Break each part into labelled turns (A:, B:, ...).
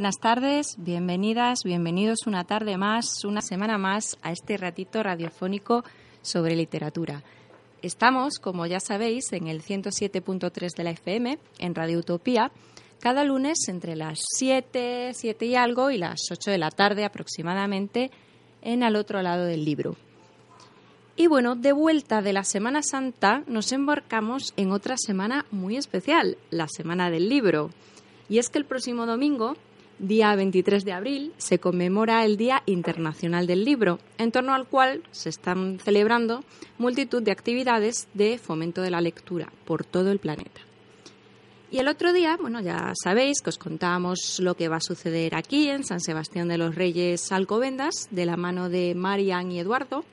A: Buenas tardes, bienvenidas, bienvenidos una tarde más, una semana más a este ratito radiofónico sobre literatura. Estamos, como ya sabéis, en el 107.3 de la FM, en Radio Utopía, cada lunes entre las 7, 7 y algo y las 8 de la tarde aproximadamente en al otro lado del libro. Y bueno, de vuelta de la Semana Santa nos embarcamos en otra semana muy especial, la Semana del Libro. Y es que el próximo domingo, día 23 de abril, se conmemora el Día Internacional del Libro, en torno al cual se están celebrando multitud de actividades de fomento de la lectura por todo el planeta. Y el otro día, bueno, ya sabéis que os contábamos lo que va a suceder aquí en San Sebastián de los Reyes Alcobendas, de la mano de Marian y Eduardo,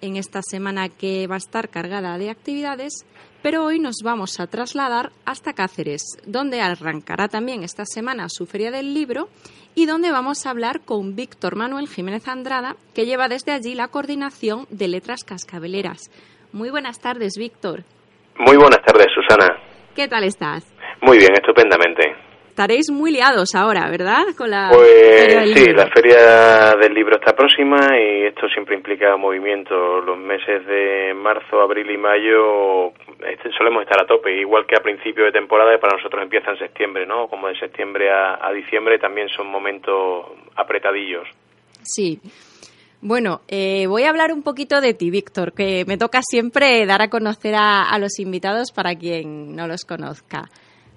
A: en esta semana que va a estar cargada de actividades, pero hoy nos vamos a trasladar hasta Cáceres, donde arrancará también esta semana su Feria del Libro y donde vamos a hablar con Víctor Manuel Jiménez Andrada, que lleva desde allí la coordinación de Letras Cascabeleras. Muy buenas tardes, Víctor.
B: Muy buenas tardes, Susana.
A: ¿Qué tal estás?
B: Muy bien, estupendamente.
A: Estaréis muy liados ahora, ¿verdad? Con la
B: Pues sí, la feria del libro está próxima y esto siempre implica movimiento. Los meses de marzo, abril y mayo solemos estar a tope, igual que a principio de temporada y para nosotros empieza en septiembre, ¿no? Como de septiembre a, a diciembre también son momentos apretadillos.
A: Sí. Bueno, eh, voy a hablar un poquito de ti, Víctor, que me toca siempre dar a conocer a, a los invitados para quien no los conozca.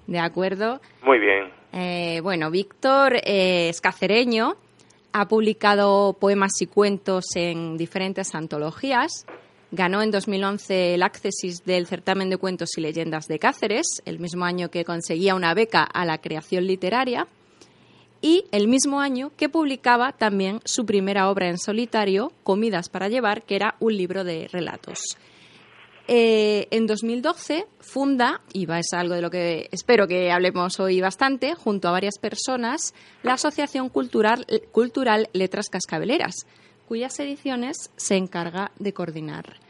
A: ¿De acuerdo?
B: Muy bien.
A: Eh, bueno, Víctor eh, es cacereño, ha publicado poemas y cuentos en diferentes antologías. Ganó en 2011 el Accesis del Certamen de Cuentos y Leyendas de Cáceres, el mismo año que conseguía una beca a la creación literaria y el mismo año que publicaba también su primera obra en solitario, Comidas para llevar, que era un libro de relatos. Eh, en 2012 funda, y es algo de lo que espero que hablemos hoy bastante, junto a varias personas, la Asociación Cultural, Cultural Letras Cascabeleras, cuyas ediciones se encarga de coordinar.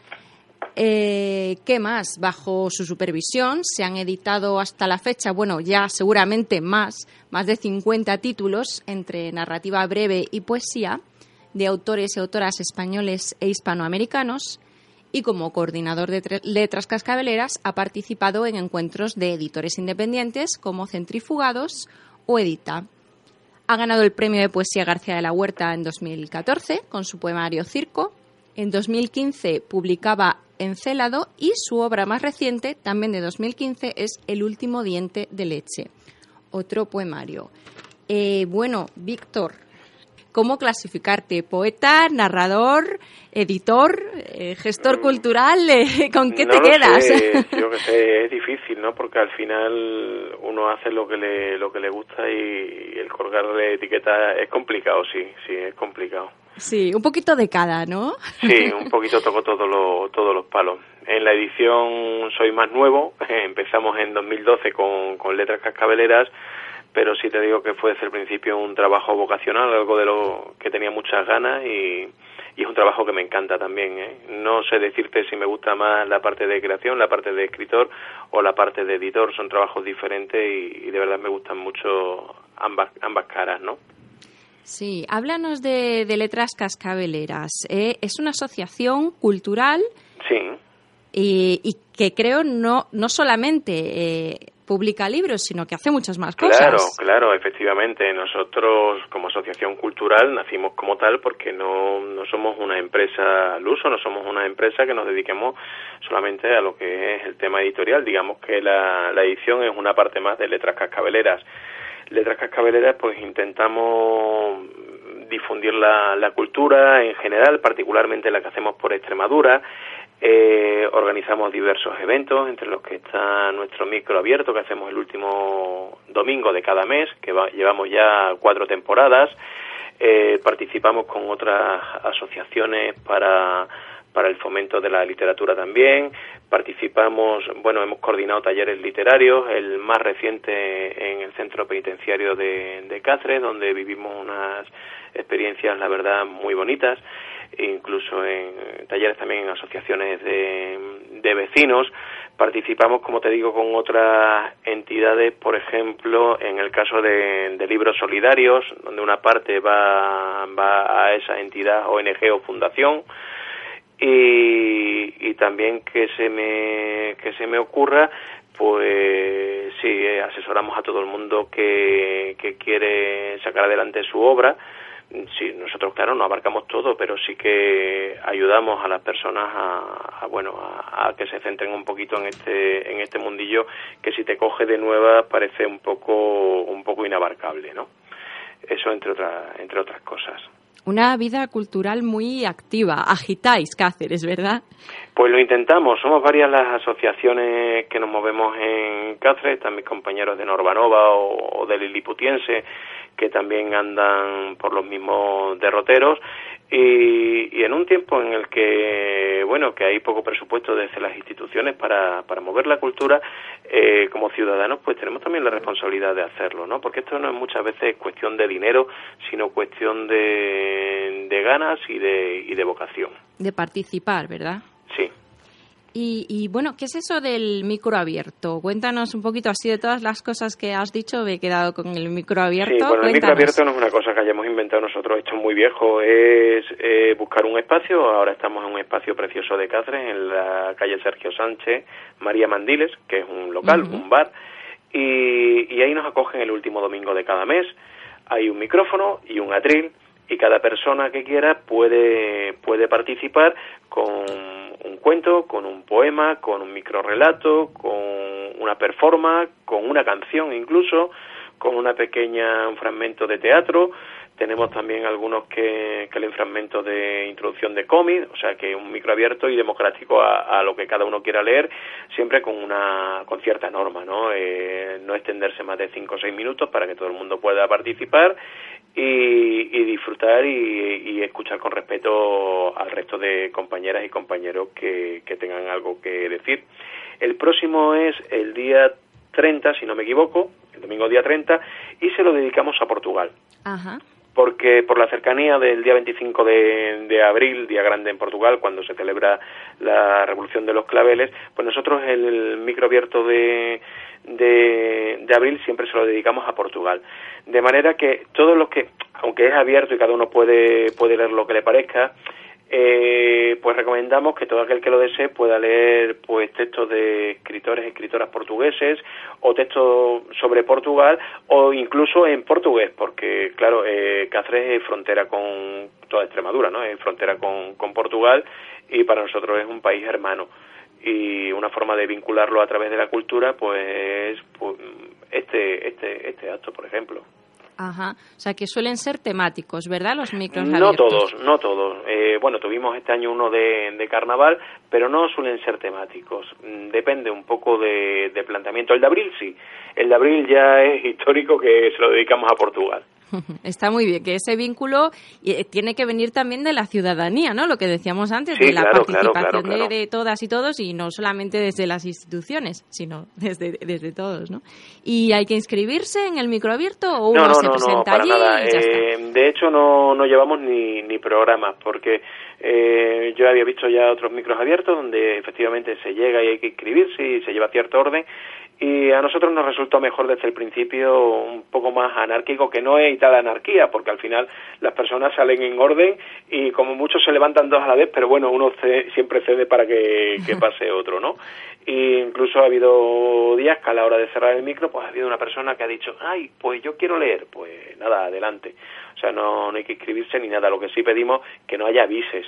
A: Eh, ¿Qué más? Bajo su supervisión se han editado hasta la fecha, bueno, ya seguramente más, más de 50 títulos entre narrativa breve y poesía de autores y autoras españoles e hispanoamericanos y como coordinador de letras cascabeleras ha participado en encuentros de editores independientes como Centrifugados o Edita. Ha ganado el premio de poesía García de la Huerta en 2014 con su poemario Circo. En 2015 publicaba Encélado y su obra más reciente, también de 2015, es El último diente de leche, otro poemario. Eh, bueno, Víctor, ¿cómo clasificarte? ¿Poeta, narrador, editor, eh, gestor cultural? Eh, ¿Con qué
B: No
A: te
B: lo
A: quedas?
B: sé, yo que sé, es difícil, ¿no? Porque al final uno hace lo que le, lo que le gusta y el colgarle etiqueta es complicado, sí, sí, es complicado.
A: sí, un poquito de cada, ¿no?
B: Sí, un poquito toco todos los, todos los palos. En la edición soy más nuevo, empezamos en 2012 con, con letras cascabeleras, pero sí te digo que fue desde el principio un trabajo vocacional, algo de lo que tenía muchas ganas y, y es un trabajo que me encanta también. ¿eh? No sé decirte si me gusta más la parte de creación, la parte de escritor o la parte de editor, son trabajos diferentes y, y de verdad me gustan mucho ambas, ambas caras, ¿no?
A: Sí, háblanos de, de Letras Cascabeleras. ¿eh? es una asociación cultural
B: Sí.
A: y, y que creo no, no solamente eh, publica libros, sino que hace muchas más cosas.
B: Claro, claro, efectivamente. Nosotros, como asociación cultural, nacimos como tal porque no, no somos una empresa al uso, no somos una empresa que nos dediquemos solamente a lo que es el tema editorial. Digamos que la, la edición es una parte más de Letras Cascabeleras. Letras Cascabeleras, pues intentamos difundir la, la cultura en general, particularmente la que hacemos por Extremadura. Eh, organizamos diversos eventos, entre los que está nuestro micro abierto, que hacemos el último domingo de cada mes, que va- llevamos ya cuatro temporadas. Eh, participamos con otras asociaciones para, para el fomento de la literatura también. Participamos, bueno, hemos coordinado talleres literarios, el más reciente en el centro penitenciario de, de Cáceres, donde vivimos unas experiencias, la verdad, muy bonitas incluso en talleres también en asociaciones de, de vecinos. Participamos, como te digo, con otras entidades, por ejemplo, en el caso de, de libros solidarios, donde una parte va, va a esa entidad, ONG o fundación, y, y también que se me que se me ocurra pues sí eh, asesoramos a todo el mundo que, que quiere sacar adelante su obra sí nosotros claro no abarcamos todo pero sí que ayudamos a las personas a, a, bueno a, a que se centren un poquito en este en este mundillo que si te coge de nueva parece un poco un poco inabarcable no eso entre otras entre otras cosas
A: Una vida cultural muy activa. Agitáis Cáceres, ¿verdad?
B: Pues lo intentamos. Somos varias las asociaciones que nos movemos en Cáceres. Están mis compañeros de Norbanova o, o del Liliputiense que también andan por los mismos derroteros. Y, y en un tiempo en el que, bueno, que hay poco presupuesto desde las instituciones para, para mover la cultura, eh, como ciudadanos, pues tenemos también la responsabilidad de hacerlo, ¿no? Porque esto no es muchas veces cuestión de dinero, sino cuestión de, de ganas y de, y de vocación.
A: De participar, ¿verdad?
B: Sí.
A: Y, y, bueno, ¿qué es eso del micro abierto? Cuéntanos un poquito así de todas las cosas que has dicho. Me he quedado con el micro abierto.
B: Sí, bueno, el micro abierto no es una cosa que hayamos inventado nosotros, esto es muy viejo. Es eh, buscar un espacio. Ahora estamos en un espacio precioso de Cáceres, en la calle Sergio Sánchez, María Mandiles, que es un local, un bar. Y, y ahí nos acogen el último domingo de cada mes. Hay un micrófono y un atril y cada persona que quiera puede, puede participar con un cuento, con un poema, con un microrelato, con una performance, con una canción incluso, con una pequeña un fragmento de teatro. Tenemos también algunos que, que leen fragmentos de introducción de cómic, o sea que un micro abierto y democrático a, lo que cada uno quiera leer, siempre con una con cierta norma, ¿no? Eh, no extenderse más de cinco o seis minutos para que todo el mundo pueda participar y, y disfrutar y, escuchar con respeto al resto de compañeras y compañeros que, que tengan algo que decir. El próximo es el día 30, si no me equivoco, el domingo día 30, y se lo dedicamos a Portugal
A: Ajá.
B: Porque por la cercanía del día 25 de, abril, día grande en Portugal, cuando se celebra la Revolución de los Claveles, pues nosotros el micro abierto de, de, de abril siempre se lo dedicamos a Portugal. De manera que todos los que, aunque es abierto y cada uno puede, puede leer lo que le parezca, eh, pues recomendamos que todo aquel que lo desee pueda leer pues textos de escritores y escritoras portugueses o textos sobre Portugal o incluso en portugués porque claro eh, Cáceres es frontera con toda Extremadura no es frontera con, con Portugal y para nosotros es un país hermano. Y una forma de vincularlo a través de la cultura pues, pues este este este acto por ejemplo
A: Ajá. O sea, que suelen ser temáticos, ¿verdad? Los micros
B: no
A: abiertos.
B: todos, no todos. Eh, bueno, tuvimos este año uno de, de carnaval, pero no suelen ser temáticos. Mm, Depende un poco de, de planteamiento. El de abril sí. El de abril ya es histórico que se lo dedicamos a Portugal.
A: Está muy bien, que ese vínculo eh, tiene que venir también de la ciudadanía, ¿no? Lo que decíamos antes,
B: Sí,
A: de la
B: claro,
A: participación
B: claro, claro.
A: De, de todas y todos, y no solamente desde las instituciones, sino desde, desde todos, ¿no? ¿Y hay que inscribirse en el microabierto o uno
B: no, no,
A: se presenta
B: no, para
A: allí
B: nada.
A: y ya está?
B: Eh, de hecho, no, no llevamos ni, ni programas, porque eh, yo había visto ya otros micros abiertos donde efectivamente se llega y hay que inscribirse y se lleva cierto orden. y a nosotros nos resultó mejor desde el principio un poco más anárquico, que no es tal anarquía, porque al final las personas salen en orden y como muchos se levantan dos a la vez, pero bueno, uno siempre cede para que, que pase otro, ¿no? Y incluso ha habido días que a la hora de cerrar el micro, pues ha habido una persona que ha dicho, ay, pues yo quiero leer, pues nada, adelante. O sea, no, no hay que inscribirse ni nada, lo que sí pedimos que no haya vises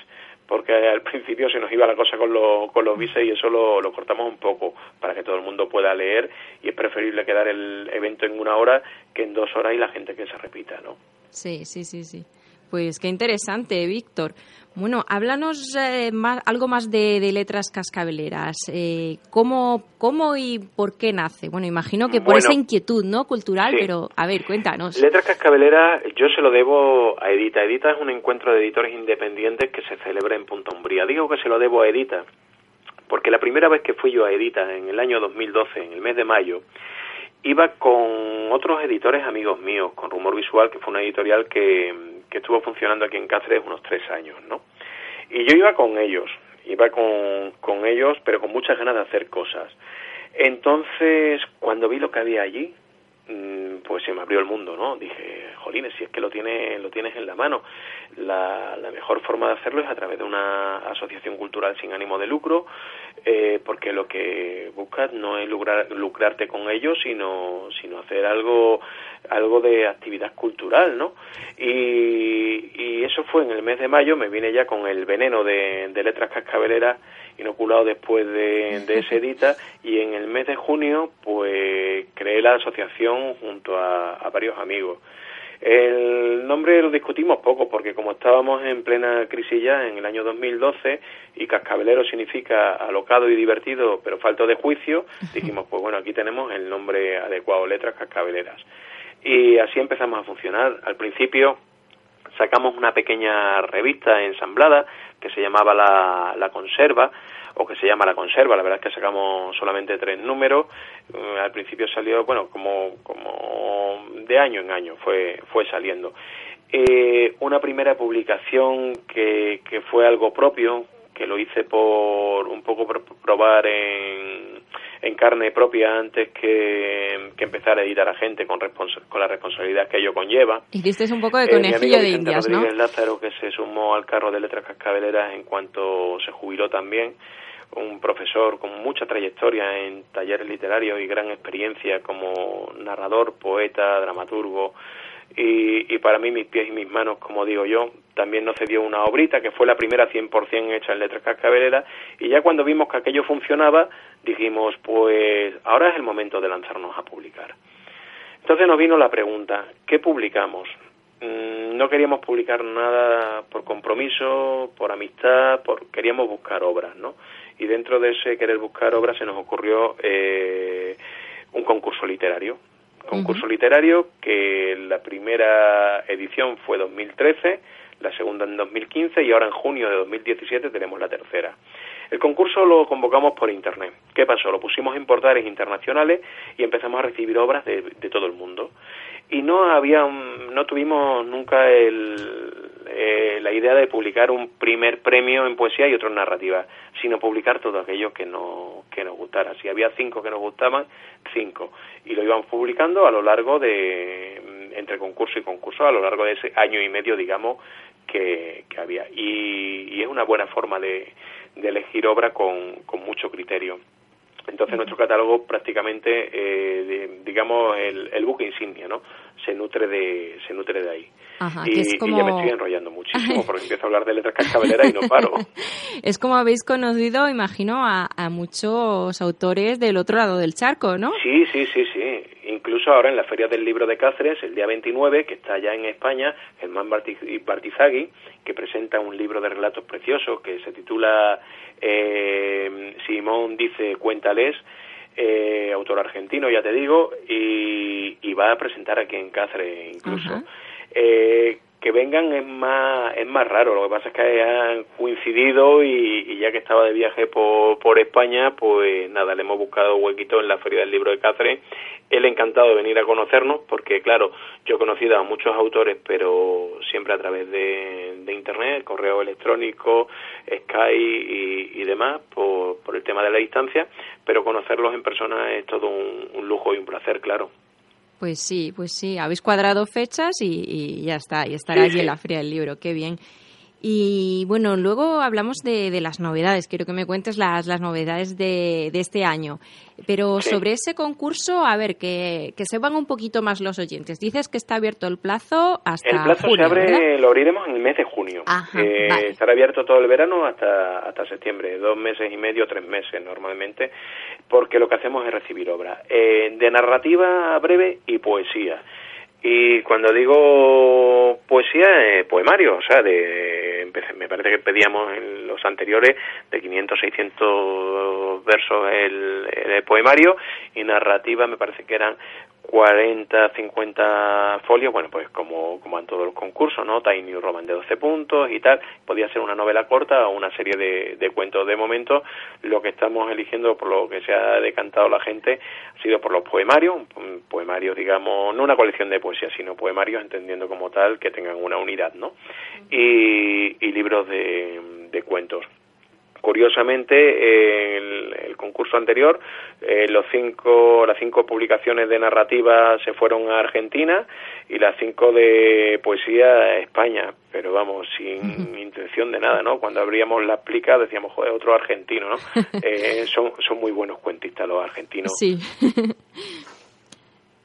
B: porque al principio se nos iba la cosa con, con los bises y eso lo, lo, cortamos un poco para que todo el mundo pueda leer y es preferible quedar el evento en una hora que en dos horas y la gente que se repita, ¿no?
A: Sí, sí, sí, sí. Pues qué interesante, Víctor. Bueno, háblanos eh, más, algo más de, letras cascabeleras. Eh, ¿cómo, ¿Cómo y por qué nace? Bueno, imagino que por esa inquietud no cultural, pero a ver, cuéntanos.
B: Letras cascabeleras yo se lo debo a Edita. Edita es un encuentro de editores independientes que se celebra en Punta Umbría. Digo que se lo debo a Edita porque la primera vez que fui yo a Edita, en el año 2012, en el mes de mayo, iba con otros editores amigos míos, con Rumor Visual, que fue una editorial que que estuvo funcionando aquí en Cáceres unos tres años, ¿no? Y yo iba con ellos, iba con, con ellos, pero con muchas ganas de hacer cosas. Entonces, cuando vi lo que había allí, pues se me abrió el mundo, ¿no? Dije, jolines, si es que lo tienes, lo tienes en la mano. La, la mejor forma de hacerlo es a través de una asociación cultural sin ánimo de lucro, eh, porque lo que buscas no es lograr, lucrarte con ellos, sino, sino hacer algo, algo de actividad cultural, ¿no? Y, y eso fue en el mes de mayo, me vine ya con el veneno de, de letras cascabeleras inoculado después de, de ese edita y en el mes de junio pues creé la asociación junto a, a varios amigos. El nombre lo discutimos poco porque como estábamos en plena crisis ya en el año 2012 y cascabelero significa alocado y divertido pero falto de juicio, dijimos pues bueno aquí tenemos el nombre adecuado, letras cascabeleras. Y así empezamos a funcionar. Al principio sacamos una pequeña revista ensamblada que se llamaba La, la Conserva o que se llama La Conserva. La verdad es que sacamos solamente tres números. Eh, al principio salió, bueno, como, como de año en año fue, fue saliendo. Eh, una primera publicación que, que fue algo propio, que lo hice por un poco por probar en, en carne propia antes que, que empezar a editar a gente con, con la responsabilidad que ello conlleva.
A: Hiciste un poco de eh, conejillo de indias, ¿no?
B: Lázaro, que se sumó al carro de letras cascabeleras en cuanto se jubiló también, un profesor con mucha trayectoria en talleres literarios y gran experiencia como narrador, poeta, dramaturgo, y, y, para mí mis pies y mis manos, como digo yo, también nos cedió una obrita que fue la primera 100% hecha en letras cascabeleras y ya cuando vimos que aquello funcionaba dijimos pues ahora es el momento de lanzarnos a publicar. Entonces nos vino la pregunta, ¿qué publicamos? Mm, no queríamos publicar nada por compromiso, por amistad, por queríamos buscar obras, ¿no? Y dentro de ese querer buscar obras se nos ocurrió eh, un concurso literario concurso literario que la primera edición fue 2013, la segunda en 2015 y ahora en junio de 2017 tenemos la tercera. El concurso lo convocamos por internet. ¿Qué pasó? Lo pusimos en portales internacionales y empezamos a recibir obras de, de todo el mundo. Y no había, no tuvimos nunca el, eh, la idea de publicar un primer premio en poesía y otro en narrativa, sino publicar todo aquello que, no, que nos gustara. Si había cinco que nos gustaban, cinco. Y lo íbamos publicando a lo largo de, mm, entre concurso y concurso, a lo largo de ese año y medio, digamos, que, que había. Y, y, es una buena forma de, de elegir obra con, con mucho criterio. Entonces nuestro catálogo prácticamente, eh, digamos, el, el, buque insignia, ¿no? Se nutre de, se nutre de ahí. y, ya me estoy enrollando muchísimo porque empiezo a hablar de letras cascabeleras y no paro.
A: es como habéis conocido, imagino, a, a, muchos autores del otro lado del charco, ¿no?
B: Sí, sí, sí, sí. Incluso ahora en la Feria del Libro de Cáceres, el día 29, que está ya en España, Germán Bartizagui, que presenta un libro de relatos preciosos que se titula eh, Simón dice cuéntales, eh, autor argentino, ya te digo, y, y, va a presentar aquí en Cáceres incluso. Eh, que vengan es más es más raro lo que pasa es que han coincidido y, y ya que estaba de viaje por, por España pues nada le hemos buscado huequito en la feria del libro de Cáceres él encantado de venir a conocernos porque, claro, yo he conocido a muchos autores, pero siempre a través de, Internet, correo electrónico, Skype y, demás, por, por, el tema de la distancia, pero conocerlos en persona es todo un, lujo y un placer, claro.
A: Pues sí, pues sí, habéis cuadrado fechas y, ya está, y estará allí en la Feria del Libro, qué bien. Y bueno, luego hablamos de, de, las novedades. Quiero que me cuentes las, las novedades de, de este año. Pero sobre ese concurso, a ver, que, que sepan un poquito más los oyentes. Dices que está abierto el plazo hasta.
B: El plazo se abre, lo abriremos en el mes de junio. Eh, estará abierto todo el verano hasta, hasta septiembre, dos meses y medio, tres meses normalmente, porque lo que hacemos es recibir obras eh, de narrativa breve y poesía. Y cuando digo poesía, eh, poemario, o sea, de, me parece que pedíamos en los anteriores de 500, 600 versos el, el poemario y narrativa me parece que eran 40, 50 folios, bueno, pues como, como en todos los concursos, ¿no? Tiny Roman de 12 puntos y tal. Podía ser una novela corta o una serie de, de cuentos. De momento, lo que estamos eligiendo, por lo que se ha decantado la gente, ha sido por los poemarios, poemarios, digamos, no una colección de poesía, sino poemarios, entendiendo como tal que tengan una unidad, ¿no? Y, y libros de, de cuentos. Curiosamente, el, el concurso anterior, eh, los cinco, las cinco publicaciones de narrativa se fueron a Argentina y las cinco de poesía a España, pero vamos, sin intención de nada, ¿no? Cuando abríamos la plica decíamos, joder, otro argentino, ¿no? Eh, son, son muy buenos cuentistas los argentinos.
A: Sí.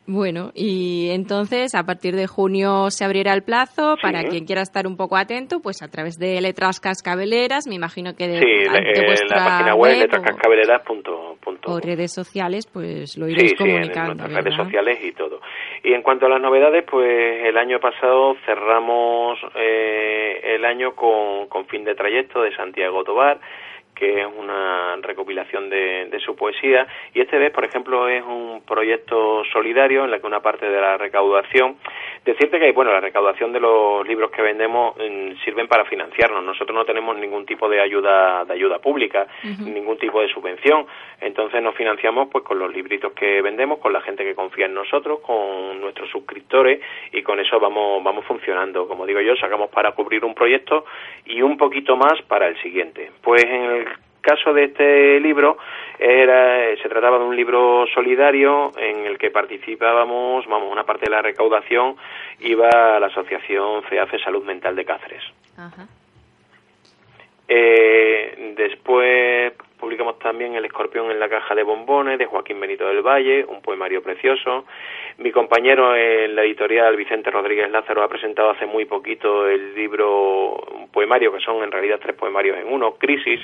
A: Bueno, y entonces a partir de junio se abrirá el plazo para quien quiera estar un poco atento, pues a través de Letras Cascabeleras, me imagino que de,
B: sí, eh, la página web letrascascabeleras.com
A: o redes sociales, pues lo iréis comunicando.
B: Sí, en redes sociales y todo. Y en cuanto a las novedades, pues el año pasado cerramos eh, el año con, con fin de trayecto de Santiago Tobar que es una recopilación de, de, su poesía y este vez, por ejemplo, es un proyecto solidario en la que una parte de la recaudación, decirte que bueno, la recaudación de los libros que vendemos mm, sirven para financiarnos. Nosotros no tenemos ningún tipo de ayuda de ayuda pública, ningún tipo de subvención, entonces nos financiamos pues con los libritos que vendemos, con la gente que confía en nosotros, con nuestros suscriptores y con eso vamos vamos funcionando. Como digo yo, sacamos para cubrir un proyecto y un poquito más para el siguiente. Pues en el caso de este libro era se trataba de un libro solidario en el que participábamos, vamos, una parte de la recaudación iba a la asociación FEAFE Salud Mental de Cáceres. Eh, después publicamos también El escorpión en la caja de bombones de Joaquín Benito del Valle, un poemario precioso. Mi compañero en la editorial Vicente Rodríguez Lázaro ha presentado hace muy poquito el libro, un poemario que son en realidad tres poemarios en uno, Crisis,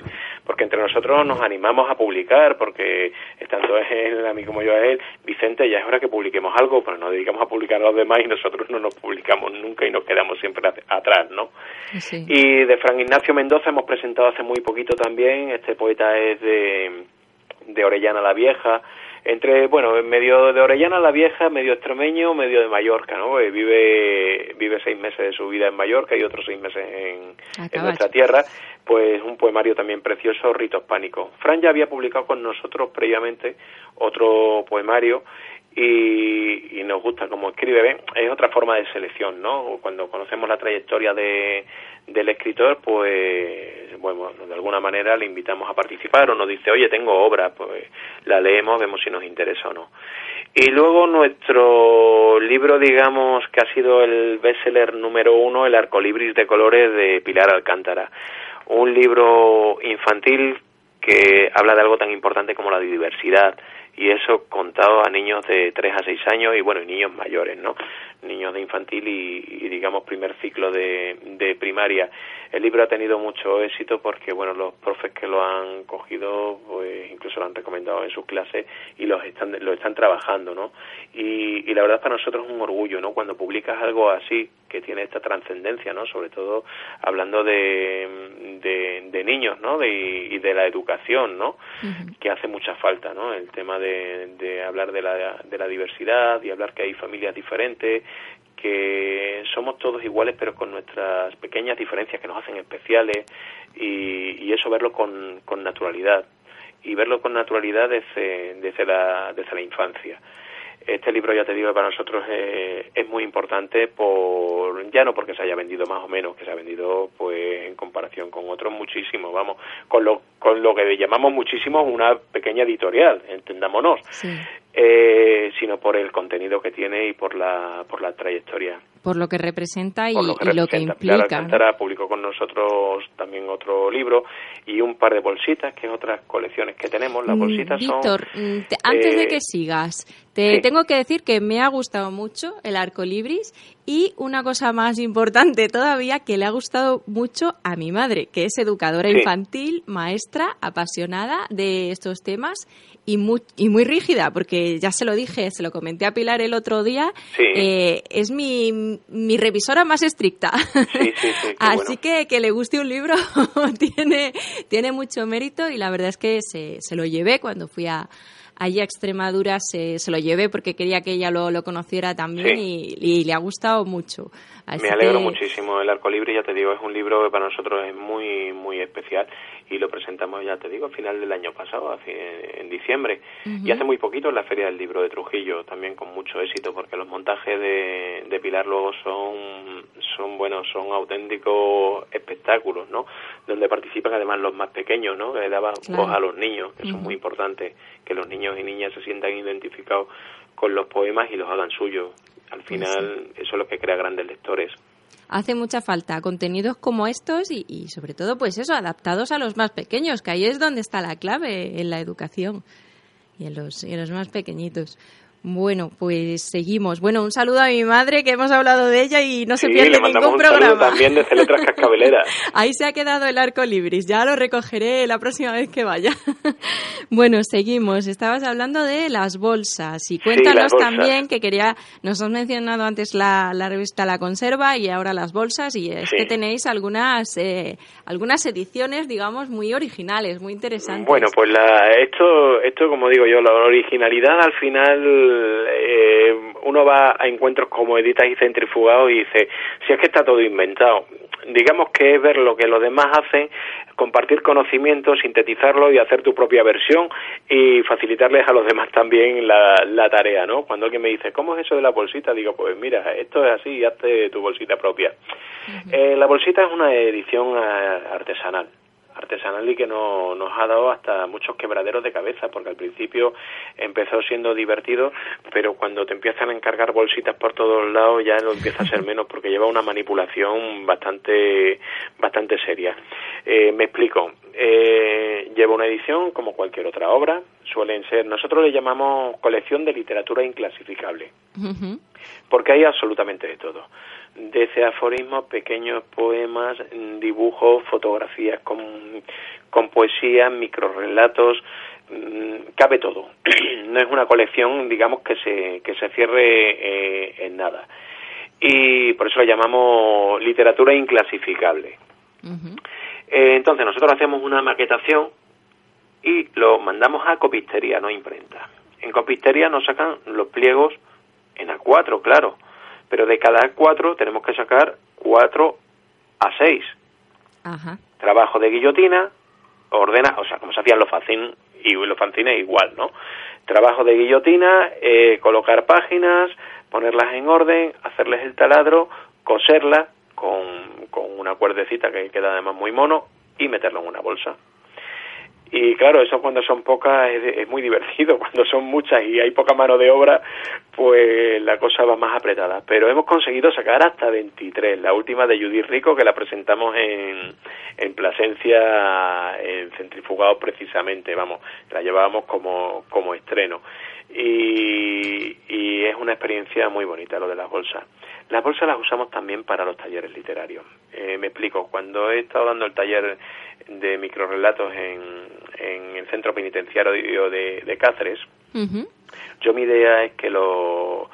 B: porque entre nosotros nos animamos a publicar, porque tanto es él, a mí como yo a él, Vicente, ya es hora que publiquemos algo, pero nos dedicamos a publicar a los demás y nosotros no nos publicamos nunca y nos quedamos siempre atrás, ¿no? Y de Fran Ignacio Mendoza hemos presentado hace muy poquito también, este poeta es de, de Orellana la Vieja, entre, bueno, en medio de Orellana la Vieja, medio extremeño, medio de Mallorca, ¿no? Eh, vive, vive seis meses de su vida en Mallorca y otros seis meses en, en nuestra tierra, pues un poemario también precioso, Ritos Pánicos. Fran ya había publicado con nosotros previamente otro poemario y, y, nos gusta como escribe. Es otra forma de selección, ¿no? Cuando conocemos la trayectoria de, del escritor, pues, bueno, de alguna manera le invitamos a participar o nos dice, oye, tengo obra, pues la leemos, vemos si nos interesa o no. Y luego nuestro libro, digamos, que ha sido el bestseller número uno, El Arcolibris de Colores de Pilar Alcántara. Un libro infantil que habla de algo tan importante como la diversidad, y eso contado a niños de 3 a 6 años y bueno, y niños mayores, ¿no? Niños de infantil y, digamos primer ciclo de, de, primaria. El libro ha tenido mucho éxito porque bueno, los profes que lo han cogido pues incluso lo han recomendado en sus clases y los están lo están trabajando, ¿no? Y, y la verdad para nosotros es un orgullo, ¿no? Cuando publicas algo así que tiene esta trascendencia, ¿no? Sobre todo hablando de, de, de niños, ¿no? De, y de la educación, ¿no? Que hace mucha falta, ¿no? El tema de, hablar de la, de la diversidad y hablar que hay familias diferentes, que somos todos iguales pero con nuestras pequeñas diferencias que nos hacen especiales y, y eso verlo con, con naturalidad y verlo con naturalidad desde, desde, la, desde la infancia. Este libro, ya te digo, para nosotros es, es muy importante, por ya no porque se haya vendido más o menos, que se ha vendido, pues, en comparación con otros, muchísimo, vamos, con lo, con lo que llamamos muchísimo una pequeña editorial, entendámonos,
A: Sí.
B: Eh, sino por el contenido que tiene y por la, por la trayectoria.
A: Por lo que representa y,
B: por
A: y lo que
B: representa. Pilar
A: implica. ¿no?
B: Alcántara publicó con nosotros también otro libro y un par de bolsitas, que es otras colecciones que tenemos. Las
A: Mm,
B: bolsitas son...
A: Víctor, mm, te- antes de
B: eh,
A: que sigas, te
B: sí.
A: tengo que decir que me ha gustado mucho el arco libris y una cosa más importante todavía que le ha gustado mucho a mi madre, que es educadora
B: Sí.
A: infantil, maestra, apasionada de estos temas y muy, y muy rígida, porque ya se lo dije, se lo comenté a Pilar el otro día,
B: Sí.
A: eh, es mi, mi revisora más estricta.
B: Sí, sí,
A: Así
B: bueno.
A: que que le guste un libro tiene, tiene mucho mérito y la verdad es que se, se lo llevé cuando fui a, allí a Extremadura, se, se lo llevé porque quería que ella lo, lo conociera también
B: Sí.
A: y, y le ha gustado mucho. Así
B: Me alegro
A: que-
B: muchísimo. El Arco Libre, ya te digo, es un libro que para nosotros es muy, muy especial y lo presentamos, ya te digo, a final del año pasado, en diciembre. Y hace muy poquito en la Feria del Libro de Trujillo, también con mucho éxito, porque los montajes de, de Pilar luego son, son, bueno, son auténticos espectáculos, ¿no? Donde participan además los más pequeños, ¿no? Que le daban
A: Claro.
B: voz a los niños, que son muy importantes, que los niños y niñas se sientan identificados con los poemas y los hagan suyos. Al final, eso es lo que crea grandes lectores.
A: Hace mucha falta contenidos como estos y, y sobre todo, pues eso, adaptados a los más pequeños, que ahí es donde está la clave en la educación y en los, y en los más pequeñitos. Bueno, pues seguimos. Bueno, un saludo a mi madre, que hemos hablado de ella y no se
B: Sí,
A: pierde
B: le mandamos
A: ningún
B: un saludo
A: programa.
B: también desde Letras Cascabeleras.
A: Ahí se ha quedado el arco libris, ya lo recogeré la próxima vez que vaya. bueno, seguimos. Estabas hablando de las bolsas y cuéntanos
B: bolsas.
A: también que quería, nos has mencionado antes la, la revista La Conserva y ahora las bolsas y es
B: Sí.
A: que tenéis algunas eh, algunas ediciones, digamos, muy originales, muy interesantes.
B: Bueno, pues la, esto, esto como digo yo, la originalidad al final eh, uno va a encuentros como Editas y Centrifugados y dice, si es que está todo inventado. Digamos que es ver lo que los demás hacen, compartir conocimiento, sintetizarlo y hacer tu propia versión y facilitarles a los demás también la, la tarea, ¿no? Cuando alguien me dice, ¿cómo es eso de la bolsita? Digo, pues mira, esto es así, hazte tu bolsita propia. Eh, la bolsita es una edición eh, artesanal artesanal y que no, nos ha dado hasta muchos quebraderos de cabeza, porque al principio empezó siendo divertido, pero cuando te empiezan a encargar bolsitas por todos lados ya lo empieza a ser menos, porque lleva una manipulación bastante, bastante seria. Eh, me explico. Eh, lleva una edición como cualquier otra obra, suelen ser, nosotros le llamamos colección de literatura inclasificable porque hay absolutamente de todo. Desde aforismos, pequeños poemas, mm, dibujos, fotografías con, con poesía, microrelatos, mm, cabe todo. no es una colección, digamos, que se, que se cierre eh, en nada. Y por eso la llamamos literatura inclasificable. Eh, entonces, nosotros hacemos una maquetación y lo mandamos a copistería, no imprenta. En copistería nos sacan los pliegos en A4, claro, pero de cada A4 tenemos que sacar 4 a 6.
A: Ajá.
B: Trabajo de guillotina, ordena, o sea, como se hacían los fanzines, y los fanzines igual, ¿no? Trabajo de guillotina, eh, colocar páginas, ponerlas en orden, hacerles el taladro, coserlas con, con una cuerdecita que queda además muy mono y meterlo en una bolsa. Y claro, eso cuando son pocas es, es muy divertido, cuando son muchas y hay poca mano de obra, pues la cosa va más apretada. Pero hemos conseguido sacar hasta 23, la última de Judith Rico que la presentamos en, en Plasencia, en Centrifugados precisamente, vamos, la llevábamos como, como estreno. Y, y es una experiencia muy bonita lo de las bolsas. Las bolsas las usamos también para los talleres literarios. Eh, me explico, cuando he estado dando el taller de microrelatos en, en el centro penitenciario de, de Cáceres, yo mi idea es que los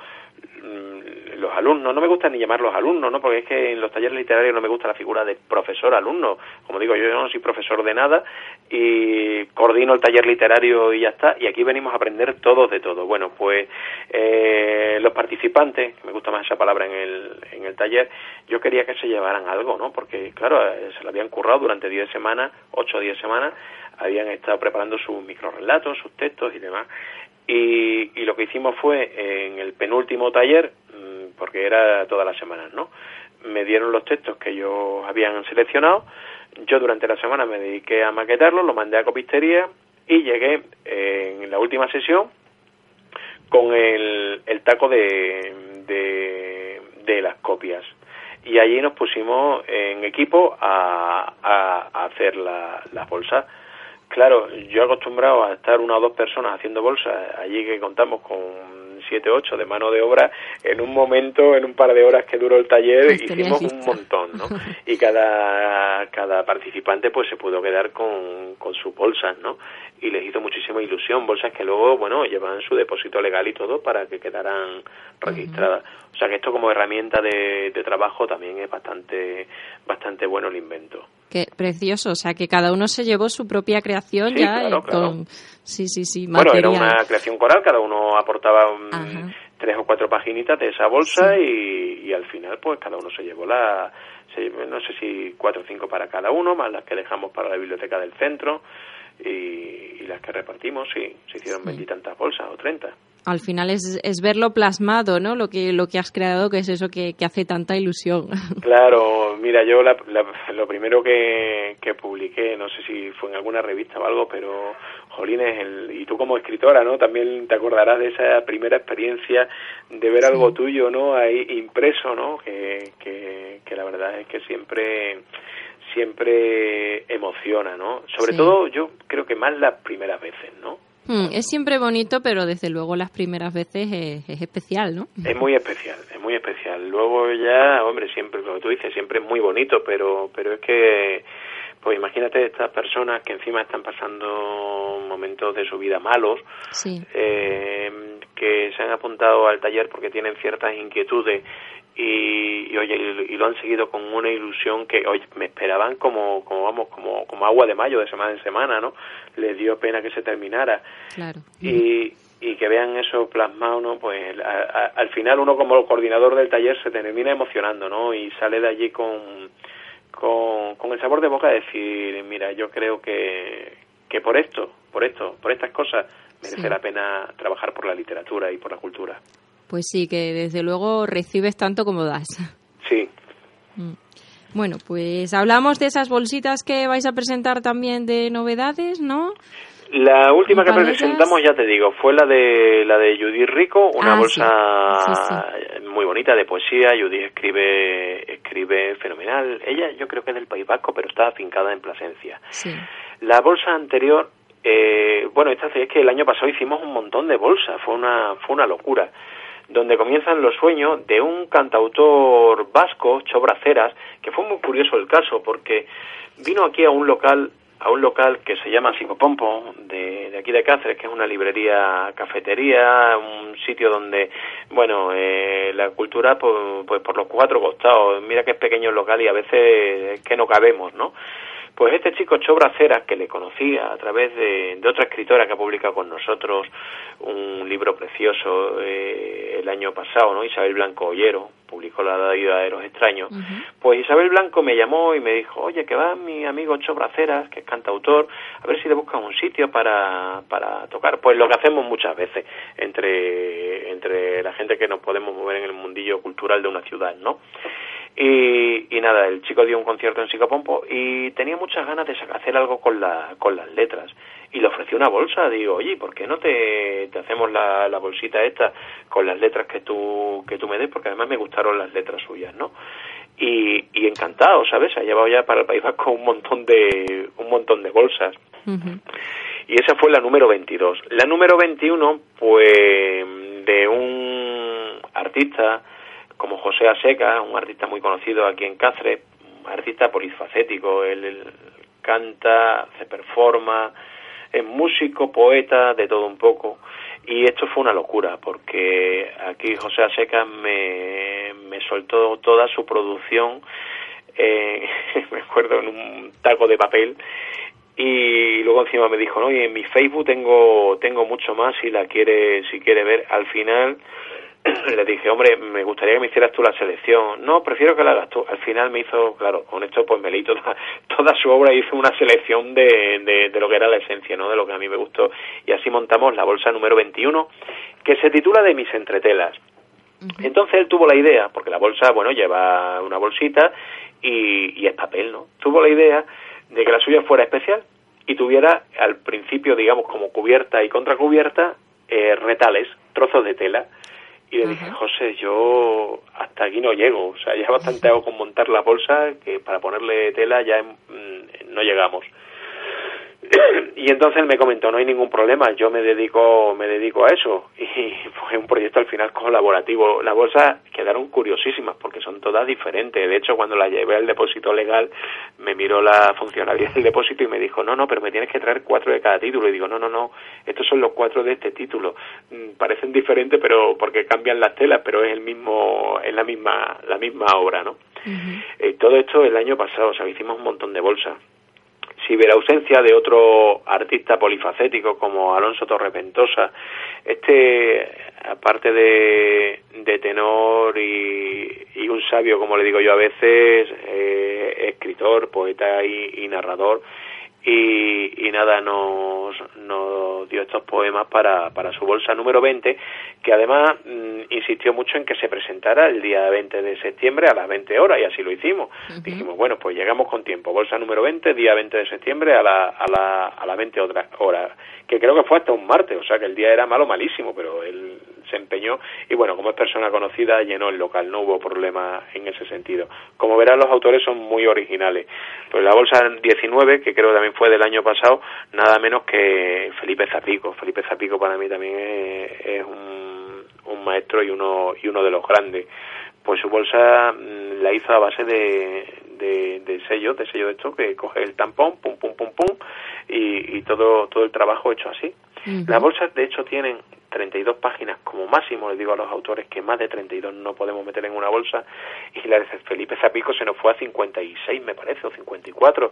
B: los alumnos, no me gusta ni llamarlos alumnos, ¿no? Porque es que en los talleres literarios no me gusta la figura de profesor-alumno. Como digo, yo no soy profesor de nada y coordino el taller literario y ya está. Y aquí venimos a aprender todos de todo. Bueno, pues eh, los participantes, me gusta más esa palabra en el, en el taller, yo quería que se llevaran algo, ¿no? Porque, claro, eh, se lo habían currado durante 10 semanas, 8 o 10 semanas, habían estado preparando sus microrelatos, sus textos y demás Y, y lo que hicimos fue en el penúltimo taller, mm, porque era todas las semanas, ¿no? Me dieron los textos que ellos habían seleccionado. Yo durante la semana me dediqué a maquetarlos, lo mandé a copistería y llegué en la última sesión con el, el taco de, de, de las copias y allí nos pusimos en equipo a, a, hacer la, las bolsas. Claro, yo acostumbrado a estar una o dos personas haciendo bolsas, allí que contamos con siete, ocho de mano de obra, en un momento, en un par de horas que duró el taller, hicimos un montón, ¿no? Y cada, cada participante pues se pudo quedar con, con sus bolsas, ¿no? Y les hizo muchísima ilusión, bolsas que luego, bueno, llevan su depósito legal y todo para que quedaran registradas. O sea que esto como herramienta de, de trabajo también es bastante, bastante bueno el invento.
A: Qué precioso, o sea que cada uno se llevó su propia creación
B: Sí,
A: ya
B: claro,
A: eh, con sí sí sí
B: Bueno, era una creación coral, cada uno aportaba mm, tres o cuatro paginitas de esa bolsa y, y al final pues cada uno se llevó la, no sé si cuatro o cinco para cada uno, más las que dejamos para la biblioteca del centro y, y las que repartimos, sí, se hicieron veintitantas bolsas o treinta.
A: Al final es, es verlo plasmado, ¿no? Lo que lo que has creado, que es eso que, que hace tanta ilusión.
B: Claro, mira, yo la- la- lo primero que, que publiqué, no sé si fue en alguna revista o algo, pero Jolines, el, y tú como escritora, ¿no? También te acordarás de esa primera experiencia de ver algo tuyo, ¿no? Ahí impreso, ¿no? Que, que, que la verdad es que siempre siempre emociona, ¿no? Sobre
A: Sí.
B: todo yo creo que más las primeras veces, ¿no?
A: Hmm, es siempre bonito, pero desde luego las primeras veces es, es especial, ¿no?
B: Es muy especial, es muy especial. Luego ya, hombre, siempre, como tú dices, siempre es muy bonito, pero, pero es que, pues imagínate estas personas que encima están pasando momentos de su vida malos,
A: Sí.
B: eh, que se han apuntado al taller porque tienen ciertas inquietudes y, y, oye y, y lo han seguido con una ilusión que oye me esperaban como como vamos como como agua de mayo de semana en semana no les dio pena que se terminara
A: Claro.
B: y, y que vean eso plasmado, ¿no? Pues a- a- al final uno como coordinador del taller se termina emocionando, ¿no? Y sale de allí con, con, con el sabor de boca de decir, mira, yo creo que, que por esto, por esto, por estas cosas, merece
A: Sí.
B: la pena trabajar por la literatura y por la cultura.
A: Pues sí, que desde luego recibes tanto como das.
B: Sí,
A: Bueno, pues hablamos de esas bolsitas que vais a presentar también de novedades, ¿no?
B: La última que presentamos, ya te digo, fue la de la de Judith Rico, una
A: Ah,
B: bolsa
A: sí.
B: muy bonita de poesía. Judith escribe escribe fenomenal. Ella, yo creo que es del País Vasco, pero está afincada en Plasencia.
A: Sí.
B: La bolsa anterior, eh, bueno, esta es que el año pasado hicimos un montón de bolsas, fue una fue una locura. Donde comienzan los sueños de un cantautor vasco, Chobraceras, que fue muy curioso el caso, porque vino aquí a un local a un local que se llama Psicopompo de, de aquí de Cáceres, que es una librería cafetería, un sitio donde, bueno, eh, la cultura pues, pues por los cuatro costados, mira que es pequeño el local y a veces es que no cabemos, ¿no? Pues este chico Chobra Ceras, que le conocía a través de, de otra escritora que ha publicado con nosotros un libro precioso eh, el año pasado, ¿no? Isabel Blanco Ollero, publicó La Vida de los Extraños. Pues Isabel Blanco me llamó y me dijo, oye, que va mi amigo Chobra Ceras, que es cantautor, a ver si le buscan un sitio para, para tocar. Pues lo que hacemos muchas veces entre, entre la gente que nos podemos mover en el mundillo cultural de una ciudad, ¿no? Y, y nada, el chico dio un concierto en Psicopompo y tenía muchas ganas de hacer algo con, la, con las letras. Y le ofreció una bolsa, digo, oye, ¿por qué no te, te hacemos la, la bolsita esta con las letras que tú, que tú me des? Porque además me gustaron las letras suyas, ¿no? Y, y encantado, ¿sabes? Ha llevado ya para el País Vasco un montón de, un montón de bolsas. Y esa fue la número 22. La número 21, pues, de un artista como José Aseca, un artista muy conocido aquí en Cáceres, un artista polifacético, él, canta, se performa, es músico, poeta, de todo un poco. Y esto fue una locura, porque aquí José Aseca me, me soltó toda su producción, eh, me acuerdo, en un taco de papel, y luego encima me dijo no y en mi Facebook tengo tengo mucho más si la quiere si quiere ver al final le dije, hombre, me gustaría que me hicieras tú la selección. No, prefiero que la hagas tú. Al final me hizo, claro, con esto pues me leí toda, toda su obra y hice una selección de, de, de, lo que era la esencia, ¿no? De lo que a mí me gustó. Y así montamos la bolsa número 21, que se titula De mis entretelas. Entonces él tuvo la idea, porque la bolsa, bueno, lleva una bolsita y, y es papel, ¿no? Tuvo la idea de que la suya fuera especial y tuviera al principio, digamos, como cubierta y contracubierta, eh, retales, trozos de tela. Y le dije, José, yo hasta aquí no llego. O sea, ya bastante hago con montar la bolsa que para ponerle tela ya no llegamos. y entonces él me comentó no hay ningún problema yo me dedico me dedico a eso y fue un proyecto al final colaborativo. Las bolsas quedaron curiosísimas porque son todas diferentes. De hecho cuando la llevé al depósito legal me miró la funcionaria del depósito y me dijo no no pero me tienes que traer cuatro de cada título y digo no no no estos son los cuatro de este título mm, parecen diferentes pero porque cambian las telas pero es el mismo es la misma la misma obra no eh, todo esto el año pasado o sea hicimos un montón de bolsas si ve la ausencia de otro artista polifacético como Alonso Torrepentosa, este, aparte de, de tenor y, y, un sabio, como le digo yo a veces, eh, escritor, poeta y narrador, y, y, nada, nos, nos dio estos poemas para, para su bolsa número 20, que además mmm, insistió mucho en que se presentara el día 20 de septiembre a las 20 horas, y así lo hicimos. Uh -huh. Dijimos, bueno, pues llegamos con tiempo, bolsa número 20, día 20 de septiembre a, la, a, la, a las 20 horas, que creo que fue hasta un martes, o sea que el día era malo, malísimo, pero él se empeñó y bueno, como es persona conocida, llenó el local, no hubo problema en ese sentido. Como verán, los autores son muy originales. Pues la bolsa 19, que creo también fue del año pasado, nada menos que Felipe Zapico. Felipe Zapico para mí también es, es un, un maestro y uno, y uno de los grandes. Pues su bolsa mmm, la hizo a base de, de, de sellos, de sello de esto, que coge el tampón, pum, pum, pum, pum, y, y todo, todo el trabajo hecho así. Uh -huh. Las bolsas, de hecho, tienen 32 páginas como máximo, les digo a los autores que más de 32 no podemos meter en una bolsa, y la de Felipe Zapico se nos fue a 56, me parece, o 54,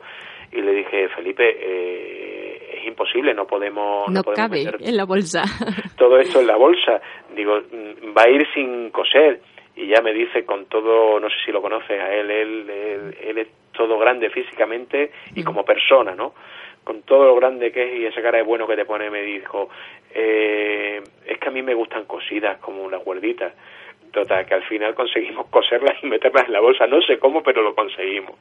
B: y le dije, Felipe, eh, es imposible, no podemos...
A: No,
B: no podemos
A: cabe meter en la bolsa.
B: Todo esto en la bolsa, digo, va a ir sin coser, y ya me dice con todo, no sé si lo conoces a él, él, él, él es todo grande físicamente y como persona, ¿no? con todo lo grande que es y esa cara de bueno que te pone, me dijo, eh, es que a mí me gustan cosidas como las huerditas. Total, que al final conseguimos coserlas y meterlas en la bolsa. No sé cómo, pero lo conseguimos.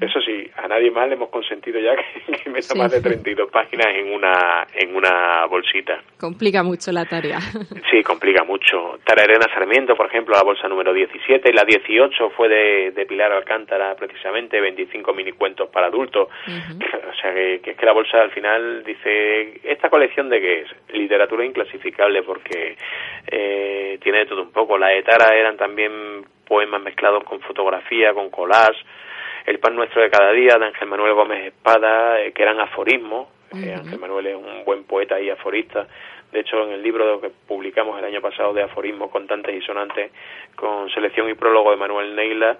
B: Eso sí, a nadie más le hemos consentido ya que, que meta sí. más de 32 páginas en una, en una bolsita.
A: Complica mucho la tarea.
B: Sí, complica mucho. Tararena Sarmiento, por ejemplo, la bolsa número 17, la 18 fue de, de Pilar Alcántara, precisamente, 25 minicuentos para adultos. Uh -huh. O sea, que, que, es que la bolsa al final dice, ¿esta colección de qué es? Literatura inclasificable, porque eh, tiene de todo un poco. La de Tara eran también poemas mezclados con fotografía, con collage, el pan nuestro de cada día de Ángel Manuel Gómez Espada, eh, que eran aforismos. Uh -huh. eh, Ángel Manuel es un buen poeta y aforista. De hecho, en el libro que publicamos el año pasado de aforismos contantes y sonantes, con selección y prólogo de Manuel Neila,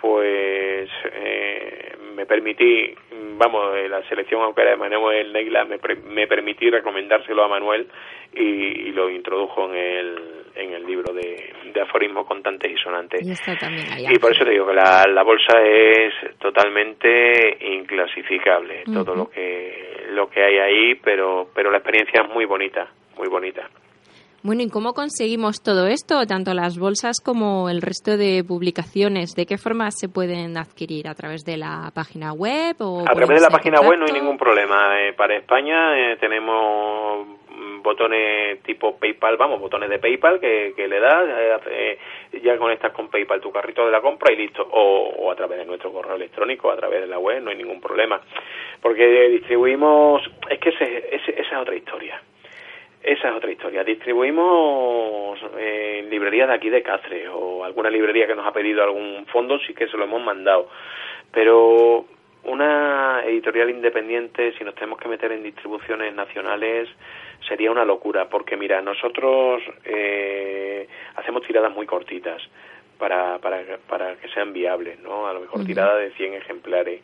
B: pues eh, me permití, vamos, la selección aunque era de Manuel Neila, me, me permití recomendárselo a Manuel y, y, lo introdujo en el, en el libro de, de aforismos contantes y sonantes.
A: Y, está también allá.
B: y por eso te digo que la, la bolsa es totalmente inclasificable, uh -huh. todo lo que, lo que hay ahí, pero, pero la experiencia es muy bonita, muy bonita.
A: Bueno, ¿y cómo conseguimos todo esto, tanto las bolsas como el resto de publicaciones? ¿De qué forma se pueden adquirir? ¿A través de la página web? O
B: a través de la página web no hay ningún problema. Eh, para España eh, tenemos botones tipo PayPal, vamos, botones de PayPal que, que le das, eh, ya conectas con PayPal tu carrito de la compra y listo, o, o, a través de nuestro correo electrónico, a través de la web, no hay ningún problema. Porque distribuimos, es que ese, ese, esa es otra historia. Esa es otra historia. Distribuimos en librerías de aquí de Cáceres o alguna librería que nos ha pedido algún fondo, sí que se lo hemos mandado. Pero una editorial independiente, si nos tenemos que meter en distribuciones nacionales, sería una locura, porque mira, nosotros eh, hacemos tiradas muy cortitas para, para, para que sean viables, ¿no? A lo mejor uh -huh. tirada de 100 ejemplares.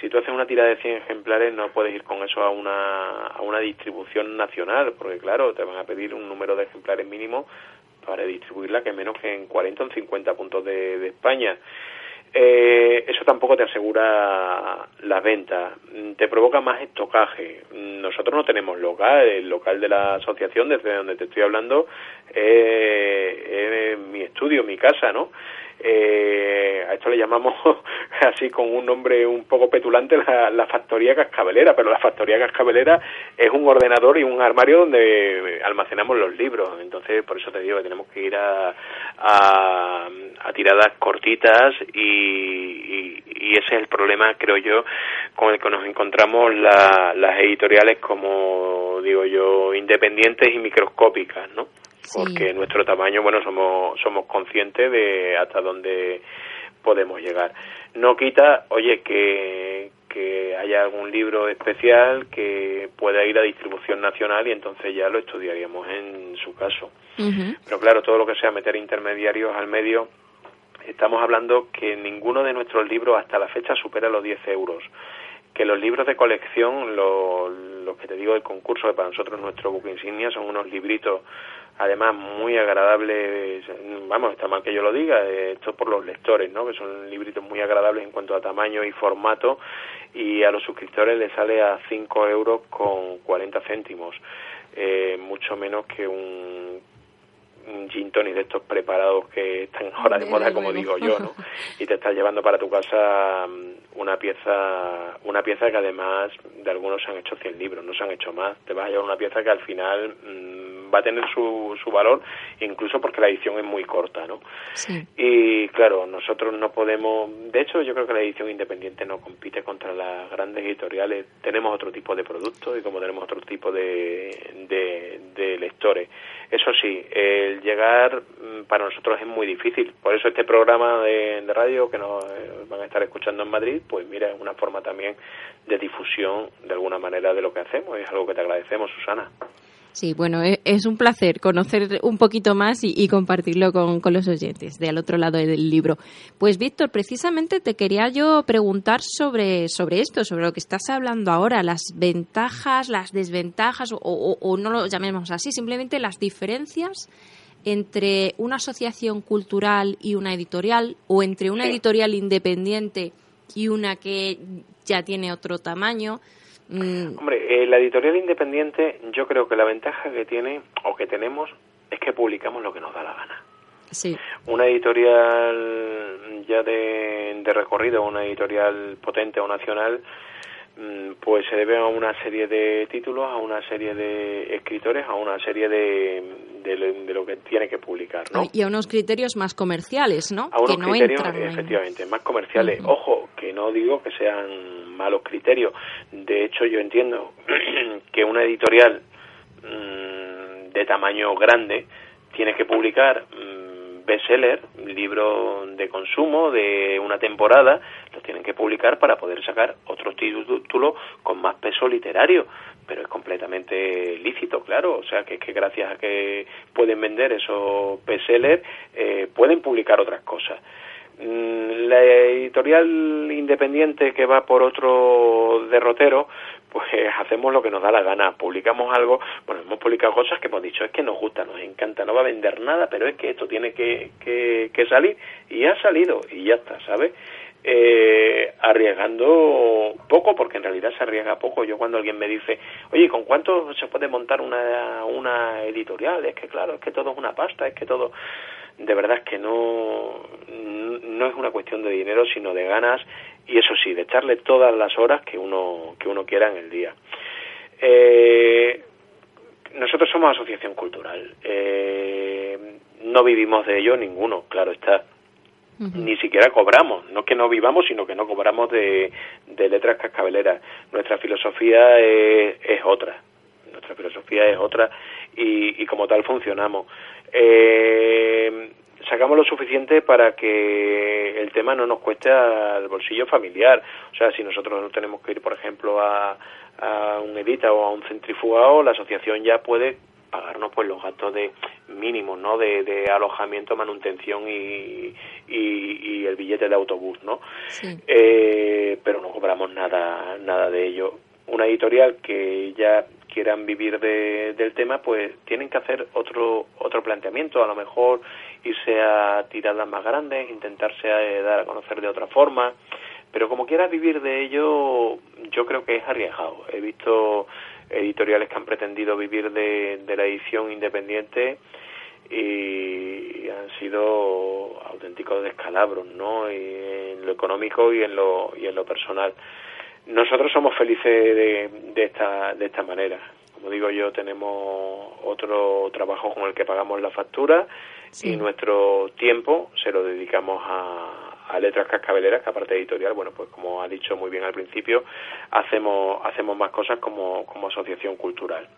B: Si tú haces una tirada de 100 ejemplares, no puedes ir con eso a una, a una distribución nacional, porque claro, te van a pedir un número de ejemplares mínimo para distribuirla que menos que en 40 o 50 puntos de, España. Eh, eso tampoco te asegura la venta, te provoca más estocaje. Nosotros no tenemos local, el local de la asociación desde donde te estoy hablando es mi estudio, mi casa, ¿no? Eh, a esto le llamamos así con un nombre un poco petulante la, factoría cascabelera, pero la factoría cascabelera es un ordenador y un armario donde almacenamos los libros, entonces por eso te digo que tenemos que ir a, a, tiradas cortitas y, y, ese es el problema, creo yo, con el que nos encontramos las editoriales como digo yo, independientes y microscópicas, ¿no? Porque nuestro tamaño, bueno, somos, somos conscientes de hasta dónde podemos llegar. No quita, oye, que, que haya algún libro especial que pueda ir a distribución nacional y entonces ya lo estudiaríamos en su caso. Pero claro, todo lo que sea meter intermediarios al medio, estamos hablando que ninguno de nuestros libros hasta la fecha supera los 10 euros que los libros de colección, los que te digo del concurso, que para nosotros nuestro buque insignia, son unos libritos además muy agradables, vamos, está mal que yo lo diga, esto por los lectores, ¿no? Que son libritos muy agradables en cuanto a tamaño y formato y a los suscriptores les sale a 5 euros con 40 céntimos, eh, mucho menos que un gin tonic de estos preparados que están ahora de moda, como digo yo, ¿no? Y te estás llevando para tu casa mm, una pieza, una pieza que además de algunos se han hecho 100 libros, no se han hecho más. Te vas a llevar una pieza que al final mm, va a tener su, su valor, incluso porque la edición es muy corta, ¿no? Y claro, nosotros no podemos, de hecho yo creo que la edición independiente no compite contra las grandes editoriales, tenemos otro tipo de productos y como tenemos otro tipo de, de, lectores. Eso sí, el llegar mm, para nosotros es muy difícil, por eso este programa de, radio que nos eh, van a estar escuchando en Madrid, pues mira, es una forma también de difusión de alguna manera de lo que hacemos, es algo que te agradecemos, Susana.
A: Sí, bueno, e, es un placer conocer un poquito más y, compartirlo con, los oyentes de al otro lado del libro. Pues Víctor, precisamente te quería yo preguntar sobre, sobre esto, sobre lo que estás hablando ahora, las ventajas, las desventajas, o, no lo llamemos así, simplemente las diferencias entre una asociación cultural y una editorial, o entre una editorial independiente y una que ya tiene otro tamaño.
B: Mm. Hombre, eh, la editorial independiente, yo creo que la ventaja que tiene o que tenemos es que publicamos lo que nos da la gana.
A: Sí.
B: Una editorial ya de, de recorrido, una editorial potente o nacional, pues se debe a una serie de títulos, a una serie de escritores, a una serie de, de, lo que tiene que publicar, ¿no?
A: Y a unos criterios más comerciales, ¿no?
B: A unos criterios, efectivamente, más comerciales. Ojo, que no digo que sean malos criterios. De hecho, yo entiendo que una editorial mm, de tamaño grande tiene que publicar mm, bestseller, libro de consumo de una temporada, los tienen que publicar para poder sacar otros títulos con más peso literario pero es completamente lícito, claro. O sea, que, que gracias a que pueden vender esos bestsellers, eh, pueden publicar otras cosas. Mm, la editorial independiente que va por otro derrotero, pues hacemos lo que nos da la gana, publicamos algo, bueno, hemos publicado cosas que hemos dicho, es que nos gusta, nos encanta, no va a vender nada, pero es que esto tiene que, que, que salir y ha salido y ya está, ¿sabes? eh, arriesgando poco, porque en realidad se arriesga poco. Yo cuando alguien me dice, oye, ¿con cuánto se puede montar una, una editorial? Es que claro, es que todo es una pasta, es que todo... De verdad que no, no es una cuestión de dinero, sino de ganas y eso sí, de echarle todas las horas que uno, que uno quiera en el día. Eh, nosotros somos asociación cultural. Eh, no vivimos de ello ninguno, claro está ni siquiera cobramos, no que no vivamos, sino que no cobramos de, de letras cascabeleras. Nuestra filosofía es, es, otra, nuestra filosofía es otra y, y como tal funcionamos. Eh, sacamos lo suficiente para que el tema no nos cueste al bolsillo familiar. O sea, si nosotros no tenemos que ir, por ejemplo, a, a un edita o a un centrifugado, la asociación ya puede pagarnos pues los gastos de mínimos no de, alojamiento manutención y, y, el billete de autobús no eh, pero no cobramos nada nada de ello. Una editorial que ya quieran vivir del tema, pues tienen que hacer otro otro planteamiento, a lo mejor irse a tiradas más grandes, intentarse eh, dar a conocer de otra forma, pero como quieras vivir de ello, yo creo que es arriesgado. He visto editoriales que han pretendido vivir de, de la edición independiente y han sido auténticos descalabros, ¿no? Y en lo económico y en lo y en lo personal. Nosotros somos felices de, de esta de esta manera. Como digo yo, tenemos otro trabajo con el que pagamos la factura y nuestro tiempo se lo dedicamos a, a letras cascabeleras que aparte de editorial bueno pues como ha dicho muy bien al principio hacemos hacemos más cosas como, como asociación cultural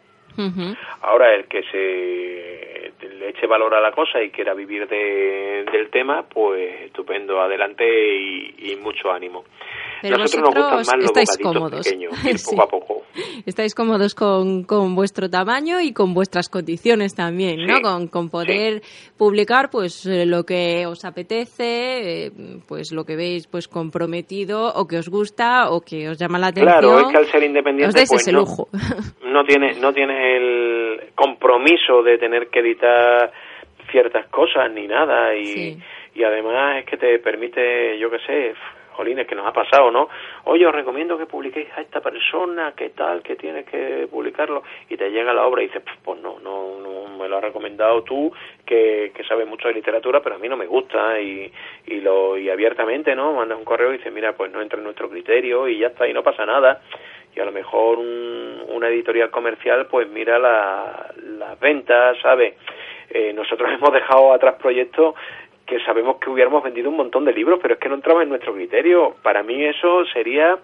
B: Ahora el que se le eche valor a la cosa y quiera vivir de, del tema, pues estupendo, adelante y, mucho ánimo.
A: Pero Nosotros vosotros nos estáis cómodos.
B: poco a poco.
A: Estáis cómodos con, con, vuestro tamaño y con vuestras condiciones también, ¿no? Con, con poder publicar pues eh, lo que os apetece, eh, pues lo que veis pues comprometido o que os gusta o que os llama la atención.
B: Claro, es que al ser independiente
A: os pues, ese
B: no,
A: lujo.
B: no tiene no tiene el compromiso de tener que editar ciertas cosas ni nada y, y además es que te permite, yo qué sé, jolines, que nos ha pasado, ¿no? Oye, os recomiendo que publiquéis a esta persona, qué tal, que tienes que publicarlo, y te llega la obra y dices, pues no, no, no me lo has recomendado tú, que, que sabes mucho de literatura, pero a mí no me gusta, y, y, lo, y abiertamente, ¿no? Mandas un correo y dices, mira, pues no entra en nuestro criterio, y ya está, y no pasa nada y a lo mejor un, una editorial comercial pues mira las ventas, ¿sabe? Eh, nosotros hemos dejado atrás proyectos que sabemos que hubiéramos vendido un montón de libros, pero es que no entraba en nuestro criterio. Para mí eso sería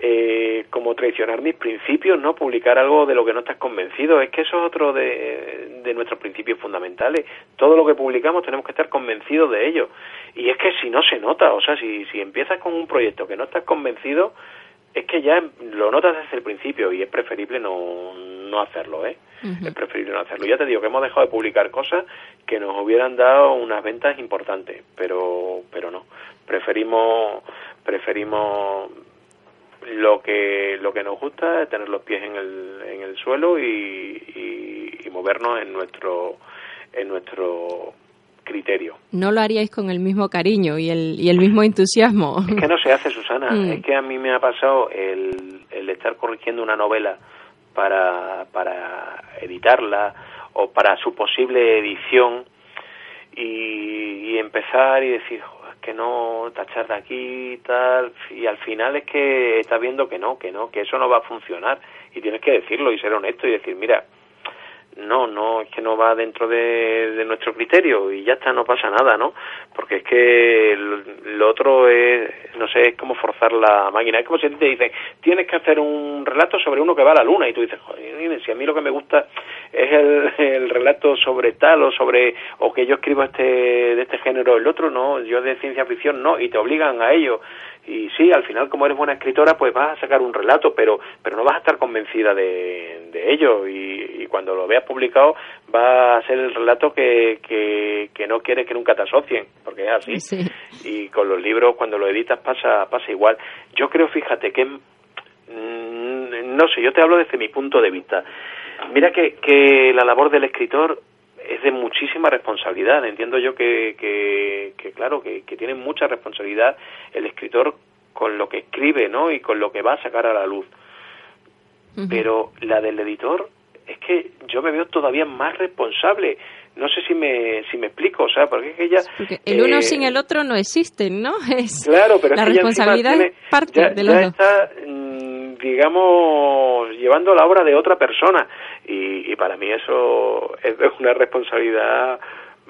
B: eh, como traicionar mis principios, ¿no? Publicar algo de lo que no estás convencido. Es que eso es otro de, de nuestros principios fundamentales. Todo lo que publicamos tenemos que estar convencidos de ello. Y es que si no se nota, o sea, si, si empiezas con un proyecto que no estás convencido, es que ya lo notas desde el principio y es preferible no, no hacerlo, ¿eh? Es preferible no hacerlo. Ya te digo que hemos dejado de publicar cosas que nos hubieran dado unas ventas importantes, pero, pero no. Preferimos, preferimos lo que, lo que nos gusta, es tener los pies en el, en el suelo y, y movernos en nuestro, en nuestro criterio.
A: No lo haríais con el mismo cariño y el, y el mismo entusiasmo.
B: Es que no se hace, Susana. Mm. Es que a mí me ha pasado el, el estar corrigiendo una novela para, para editarla o para su posible edición y, y empezar y decir, que no, tachar de aquí y tal, y al final es que estás viendo que no, que no, que eso no va a funcionar y tienes que decirlo y ser honesto y decir, mira, no, no, es que no va dentro de, nuestro criterio y ya está, no pasa nada, ¿no? Porque es que lo, otro es, no sé, es como forzar la máquina. Es como si te dicen, tienes que hacer un relato sobre uno que va a la luna y tú dices, joder, si a mí lo que me gusta es el, el relato sobre tal o sobre, o que yo escribo este, de este género, el otro no, yo de ciencia ficción no, y te obligan a ello y sí, al final como eres buena escritora pues vas a sacar un relato, pero, pero no vas a estar convencida de, de ello y, cuando lo veas publicado va a ser el relato que, que, que, no quieres que nunca te asocien, porque es así. Y con los libros cuando lo editas pasa, pasa igual. Yo creo, fíjate, que mm, no sé, yo te hablo desde mi punto de vista. Mira que, que la labor del escritor es de muchísima responsabilidad. Entiendo yo que, que, claro, que, que, tiene mucha responsabilidad el escritor con lo que escribe, ¿no? Y con lo que va a sacar a la luz. Pero la del editor es que yo me veo todavía más responsable. No sé si me, si me explico, o sea, porque es que ella...
A: el uno eh, sin el otro no existen, ¿no? Es
B: claro, pero
A: la
B: es que
A: responsabilidad
B: tiene,
A: parte
B: ya,
A: de
B: ya está, mm, digamos, llevando la obra de otra persona. Y, y para mí eso es una responsabilidad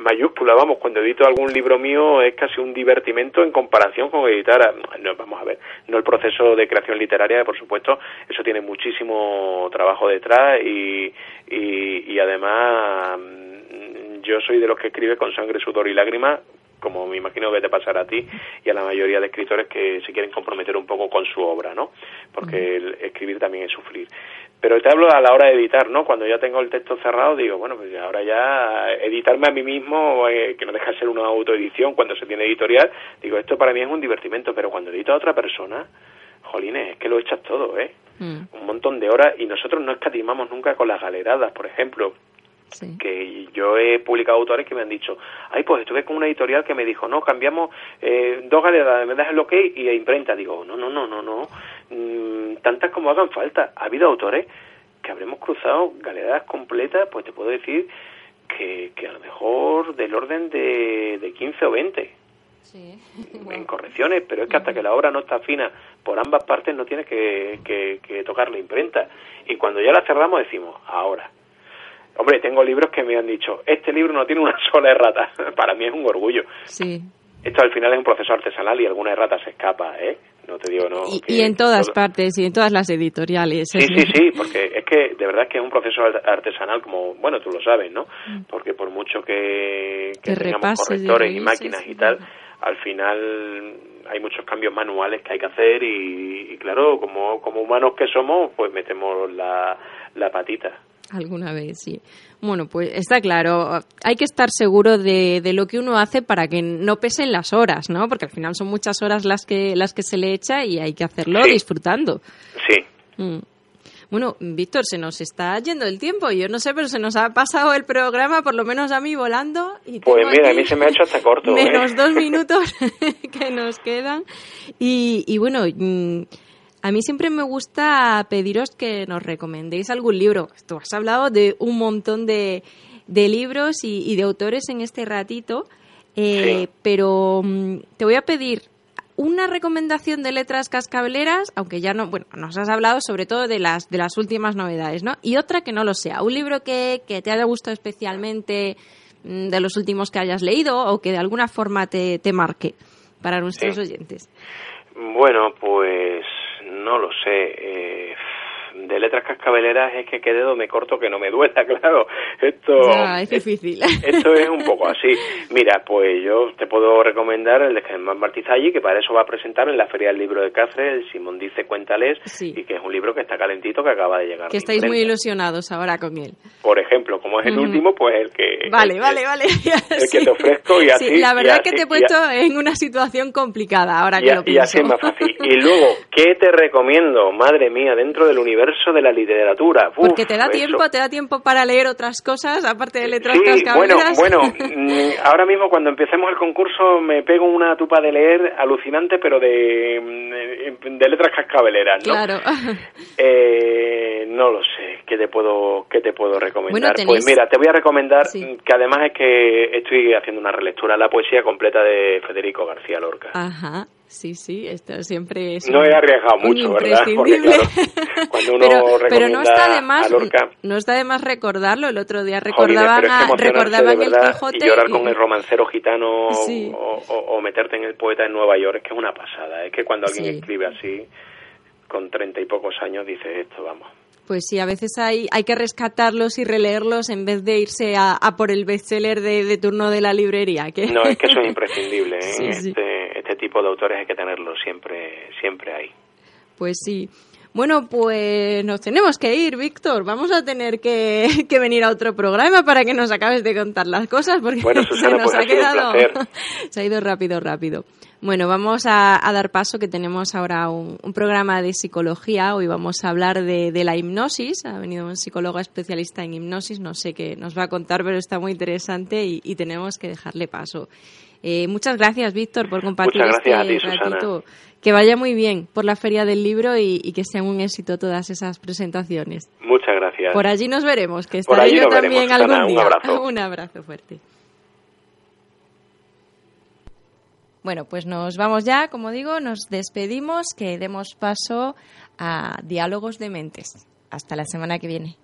B: mayúscula, vamos, cuando edito algún libro mío es casi un divertimento en comparación con editar, no, vamos a ver, no el proceso de creación literaria, por supuesto, eso tiene muchísimo trabajo detrás y, y, y además mm, yo soy de los que escribe con sangre, sudor y lágrimas, como me imagino que te pasará a ti y a la mayoría de escritores que se quieren comprometer un poco con su obra, ¿no? Porque el escribir también es sufrir. Pero te hablo a la hora de editar, ¿no? Cuando ya tengo el texto cerrado, digo, bueno, pues ahora ya editarme a mí mismo, eh, que no deja de ser una autoedición cuando se tiene editorial, digo, esto para mí es un divertimento, pero cuando edito a otra persona, jolines, es que lo echas todo, ¿eh?
A: Mm,
B: Un montón de horas y nosotros no escatimamos nunca con las galeradas, por ejemplo
A: sí.
B: que yo he publicado autores que me han dicho, ay, pues estuve con una editorial que me dijo, no, cambiamos eh, dos galeras, me das el ok y a imprenta. Digo, no, no, no, no, no, Mm, tantas como hagan falta. Ha habido autores que habremos cruzado galeras completas, pues te puedo decir que, que a lo mejor del orden de, de 15 o 20
A: Sí.
B: en correcciones, pero es que hasta que la obra no está fina por ambas partes no tienes que, que, que tocar la imprenta. Y cuando ya la cerramos decimos, ahora. Hombre, tengo libros que me han dicho, este libro no tiene una sola errata. Para mí es un orgullo.
A: Sí.
B: Esto al final es un proceso artesanal y alguna errata se escapa, ¿eh? No te digo, no.
A: Y,
B: que
A: y en todas
B: todo-
A: partes y en todas las editoriales.
B: Sí,
A: es
B: sí, sí, porque es que de verdad que es un proceso art- artesanal como, bueno, tú lo sabes, ¿no? Porque por mucho que, que
A: Mm. Que
B: tengamos
A: y
B: correctores y máquinas y
A: sí.
B: tal, al final hay muchos cambios manuales que hay que hacer y, y claro, como, como humanos que somos, pues metemos la, la patita.
A: Alguna vez, sí. Bueno, pues está claro. Hay que estar seguro de, de lo que uno hace para que no pesen las horas, ¿no? Porque al final son muchas horas las que, las que se le echa y hay que hacerlo
B: Sí.
A: disfrutando.
B: Sí,
A: Mm. Bueno, Víctor, se nos está yendo el tiempo. Yo no sé, pero se nos ha pasado el programa, por lo menos a mí, volando. Y
B: pues mira, a mí se me ha hecho hasta corto. ¿eh?
A: Menos dos minutos que nos quedan. Y, y bueno, mm, a mí siempre me gusta pediros que nos recomendéis algún libro. Tú has hablado de un montón de, de libros y, y de autores en este ratito, eh,
B: Sí.
A: pero mm, te voy a pedir una recomendación de letras cascabeleras, aunque ya no, bueno, nos has hablado sobre todo de las de las últimas novedades, ¿no? Y otra que no lo sea, un libro que, que te haya gustado especialmente mm, de los últimos que hayas leído o que de alguna forma te, te marque para nuestros
B: Sí.
A: oyentes.
B: Bueno, pues no lo sé. eh, de letras cascabeleras es que qué dedo me corto que no me duela, claro. Esto,
A: Ya, es difícil.
B: esto es un poco así. Mira, pues yo te puedo recomendar el de Germán Martizalli, que para eso va a presentar en la Feria del Libro de Cáceres, el Simón dice Cuéntales,
A: Sí.
B: y que es un libro que está calentito, que acaba de llegar.
A: que estáis muy ilusionados ahora con él.
B: Por ejemplo, como es el último, pues el que...
A: Vale,
B: el
A: vale, vale.
B: el que te ofrezco y así-
A: Sí, la
B: y
A: verdad
B: así-
A: que te he
B: y
A: puesto
B: a-
A: en una situación complicada ahora
B: Y,
A: que lo
B: y
A: pienso.
B: así es más fácil. Y luego, ¿qué te recomiendo? Madre mía, dentro del universo de la literatura. Uf,
A: Porque te da
B: eso.
A: tiempo, te da tiempo para leer otras cosas aparte de letras
B: Sí, bueno,
A: cascabeleras.
B: bueno, mm, ahora mismo cuando empecemos el concurso me pego una tupa de leer alucinante, pero de, mm, de letras cascabeleras, ¿no?
A: Claro.
B: Eh, no lo sé, ¿qué te puedo, qué te puedo recomendar?
A: Bueno, tenéis-
B: Pues mira, te voy a recomendar
A: Sí.
B: que además es que estoy haciendo una relectura la poesía completa de Federico García Lorca.
A: Ajá, sí, sí, esto siempre es.
B: No
A: un-
B: he arriesgado mucho, ¿verdad? Porque,
A: imprescindible.
B: claro, cuando uno
A: pero, pero no está de más,
B: Lorca-
A: no está de más recordarlo. El otro día recordaban,
B: que
A: a- recordaban
B: de
A: el Quijote
B: y llorar
A: y-
B: con el romancero gitano
A: Sí.
B: o, o- o meterte en el poeta en Nueva York es que es una pasada. Es que cuando alguien
A: Sí.
B: escribe así, con treinta y pocos años, dices esto, vamos.
A: Pues sí, a veces hay, hay que rescatarlos y releerlos en vez de irse a, a por el bestseller de, de turno de la librería. Que...
B: No, es que eso es imprescindible. ¿eh?
A: Sí,
B: este tipo de autores hay que tenerlos siempre, siempre ahí.
A: Pues sí. Bueno, pues nos tenemos que ir, Víctor. Vamos a tener que, que venir a otro programa para que nos acabes de contar las cosas, porque
B: Bueno,
A: se nos
B: pues
A: ha quedado. se ha ido rápido, rápido. Bueno, vamos a, a dar paso, que tenemos ahora un, un programa de psicología. Hoy vamos a hablar de, de la hipnosis. Ha venido un psicólogo especialista en hipnosis. No sé qué nos va a contar, pero está muy interesante y, y tenemos que dejarle paso. Eh, muchas gracias, Víctor, por compartir
B: Muchas gracias a
A: este
B: ti, Susana.
A: ratito. Que vaya muy bien por la Feria del Libro y, y que sean un éxito todas esas presentaciones.
B: Muchas gracias.
A: Por allí nos veremos, que estaré yo también
B: veremos,
A: algún día.
B: abrazo.
A: un abrazo fuerte. Bueno, pues nos vamos ya, como digo, nos despedimos, que demos paso a Diálogos de Mentes. Hasta la semana que viene.